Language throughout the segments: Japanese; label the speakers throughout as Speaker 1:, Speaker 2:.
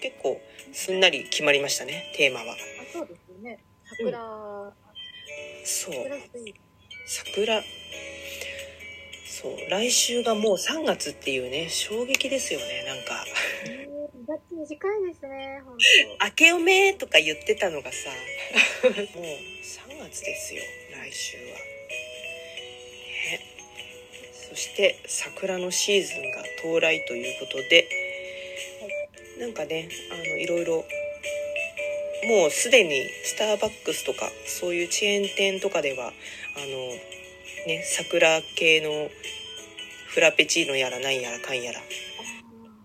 Speaker 1: 結構すんなり決まりましたねテーマは。
Speaker 2: あ、そうですよね。桜、
Speaker 1: そう。
Speaker 2: 桜スイーツ。
Speaker 1: 桜。そう。来週がもう3月っていうね衝撃ですよねなんか。
Speaker 2: えー、2月短いですね、本「
Speaker 1: 明けおめ」とか言ってたのがさ。もう3月ですよ来週は。ねそして桜のシーズンが到来ということでなんかねあのいろいろもうすでにスターバックスとかそういうチェーン店とかではあのね桜系のフラペチーノやらなんやらかんやら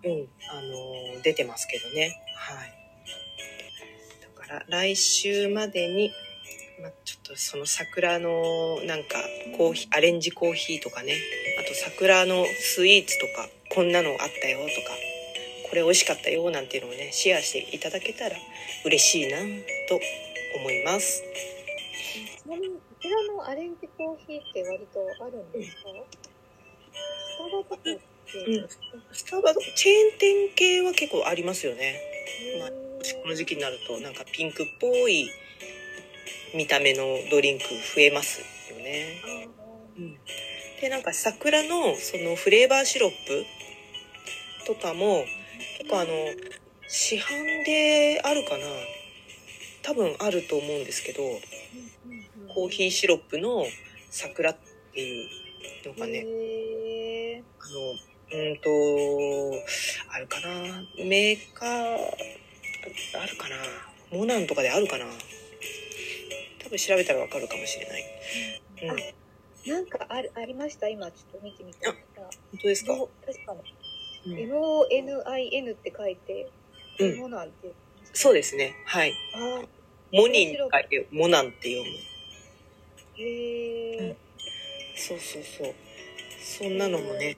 Speaker 2: 当。
Speaker 1: うん、あのー出てますけどね。はい。だから来週までに、まあ、ちょっとその桜のなんかコーヒー、アレンジコーヒーとかね、あと桜のスイーツとか、こんなのあったよとか、これ美味しかったよなんていうのをね、シェアしていただけたら嬉しいなと思います。
Speaker 2: ちなみに、こちらのアレンジコーヒーって割とあるんですか、スタバとかって、
Speaker 1: うんスタバのチェーン店系は結構ありますよね。まあこの時期になるとなんかピンクっぽい見た目のドリンク増えますよね。
Speaker 2: あー
Speaker 1: でなんか桜のそのフレーバーシロップとかも結構あの市販であるかな。多分あると思うんですけどコーヒーシロップの桜っていうのがね。あのうんとあるかな。メーカーあるかな。モナンとかであるかな。多分調べたらわかるかもしれない。うん、
Speaker 2: あ
Speaker 1: 本
Speaker 2: なんかあるありました？今ちょっと見てみたら
Speaker 1: 当ですか、
Speaker 2: 確かに、
Speaker 1: うん
Speaker 2: MONIN って書いて、
Speaker 1: うん
Speaker 2: モナンって
Speaker 1: そうですね。はい。モニンって書いてモナンって読む。
Speaker 2: へえ、
Speaker 1: そうそうそう。そんなのもね。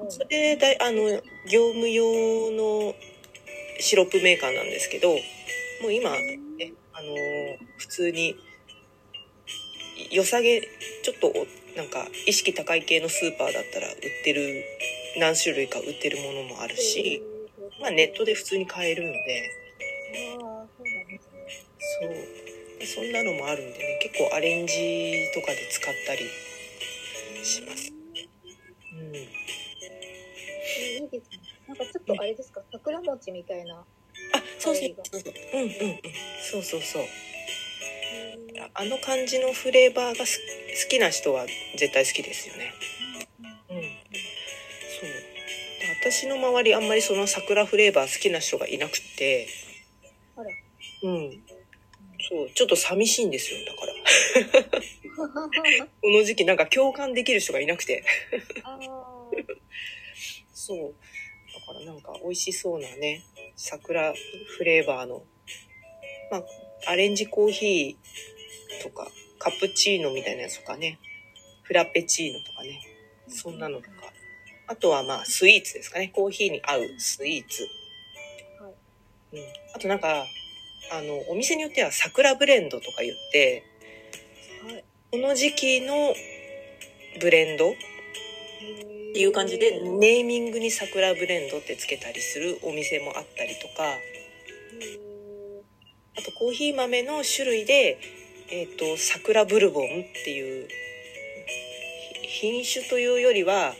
Speaker 2: うん
Speaker 1: それでだいあの業務用のシロップメーカーなんですけど、もう今ねあの普通に良さげちょっとおなんか意識高い系のスーパーだったら売ってる何種類か売ってるものもあるし、まあネットで普通に買えるので、
Speaker 2: そうで
Speaker 1: そんなのもあるんでね結構アレンジとかで使ったりします。うん。
Speaker 2: えいいですねなんかちょっとあれですか？桜餅みたいな
Speaker 1: あ、そうそうそうそう。うんうんうん。そうそうそう。あの感じのフレーバーがす好きな人は絶対好きですよね。私の周りあんまりその桜フレーバー好きな人がいなくて、
Speaker 2: あら
Speaker 1: うん。そう、ちょっと寂しいんですよ、だから。この時期なんか共感できる人がいなくて。
Speaker 2: あ
Speaker 1: そう。だからなんか美味しそうなね、桜フレーバーの、まあ、アレンジコーヒーとか、カプチーノみたいなやつとかね、フラペチーノとかね、そんなのとか。あとはまあ、スイーツですかね。コーヒーに合うスイーツ。
Speaker 2: はい
Speaker 1: うん。あとなんか、あの、お店によっては桜ブレンドとか言って、
Speaker 2: あはい
Speaker 1: この時期のブレンド
Speaker 2: っ
Speaker 1: っていう感じでネーミングに桜ブレンドってつけたりするお店もあったりとかあとコーヒー豆の種類で、えっと桜ブルボンっていうひ品種というよりは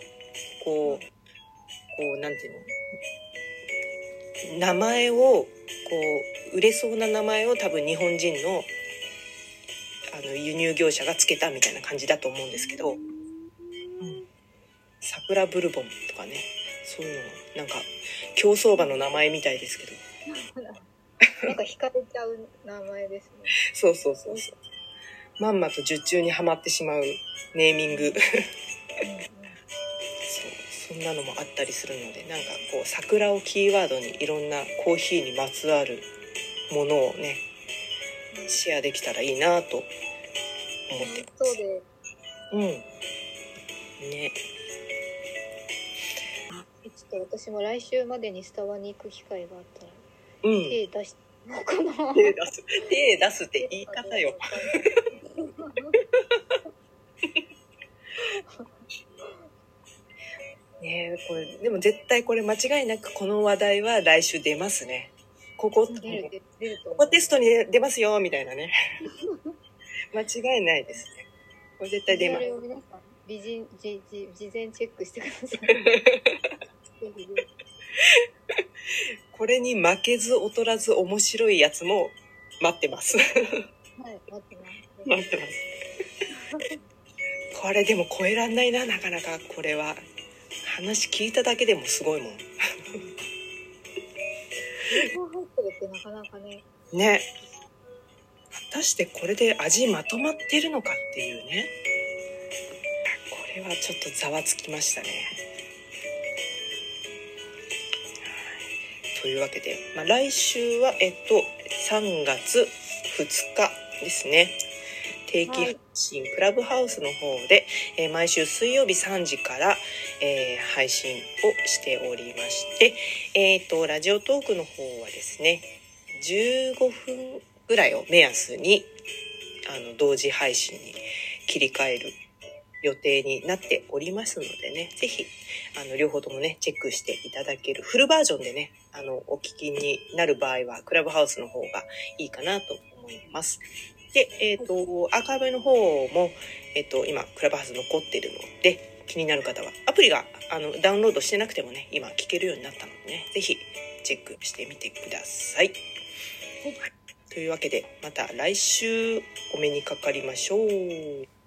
Speaker 1: こうこうなんていうの名前をこう売れそうな名前を多分日本人のあの輸入業者がつけたみたいな感じだと思うんですけど。桜ブルボンとかねそういうのなんか競走馬の名前みたいですけど。
Speaker 2: なんか惹かれちゃう名前ですね。
Speaker 1: そうそうそうそう。まんまと術中にはまってしまうネーミング。そうそんなのもあったりするのでなんかこう桜をキーワードにいろんなコーヒーにまつわるものをねシェアできたらいいなと思ってます。
Speaker 2: そうで
Speaker 1: うん。ね。
Speaker 2: ちょっと私も来週までにスタバに行く機会があったら
Speaker 1: うん。
Speaker 2: 手出し
Speaker 1: 手出す。手出すって言い方よね。これでも絶対これ間違いなくこの話題は来週出ますね。こここ。こテストに出ますよみたいなね。間違いないですね。これ絶対出ます。
Speaker 2: 美人、じ、じ、事前チェックしてください。
Speaker 1: これに負けず劣らず面白いやつも待ってます。
Speaker 2: ひはい、待ってます。
Speaker 1: 待ってます。これでも超えらんないななかなかこれは話聞いただけでもすごいもん。
Speaker 2: ってるってなかなかね、
Speaker 1: ね。果たしてこれで味まとまってるのかっていうね。これはちょっとざわつきましたね。はい。というわけで、まあ、来週はえっと3月2日ですね定期配信、クラブハウスの方で、えー毎週水曜日3時から、えー配信をしておりまして、えっ、と、ラジオトークの方はですね、15分ぐらいを目安に、あの、同時配信に切り替える予定になっておりますのでね、ぜひ、両方ともね、チェックしていただける、フルバージョンでね、あの、お聞きになる場合は、クラブハウスの方がいいかなと思います。で、えっ、と、アーカイブの方も、えっ、と、今、クラブハウス残ってるので、気になる方は、アプリが、あの、ダウンロードしてなくてもね、今聞けるようになったのでね、ぜひ、チェックしてみてください。はいというわけで、また来週お目にかかりましょう。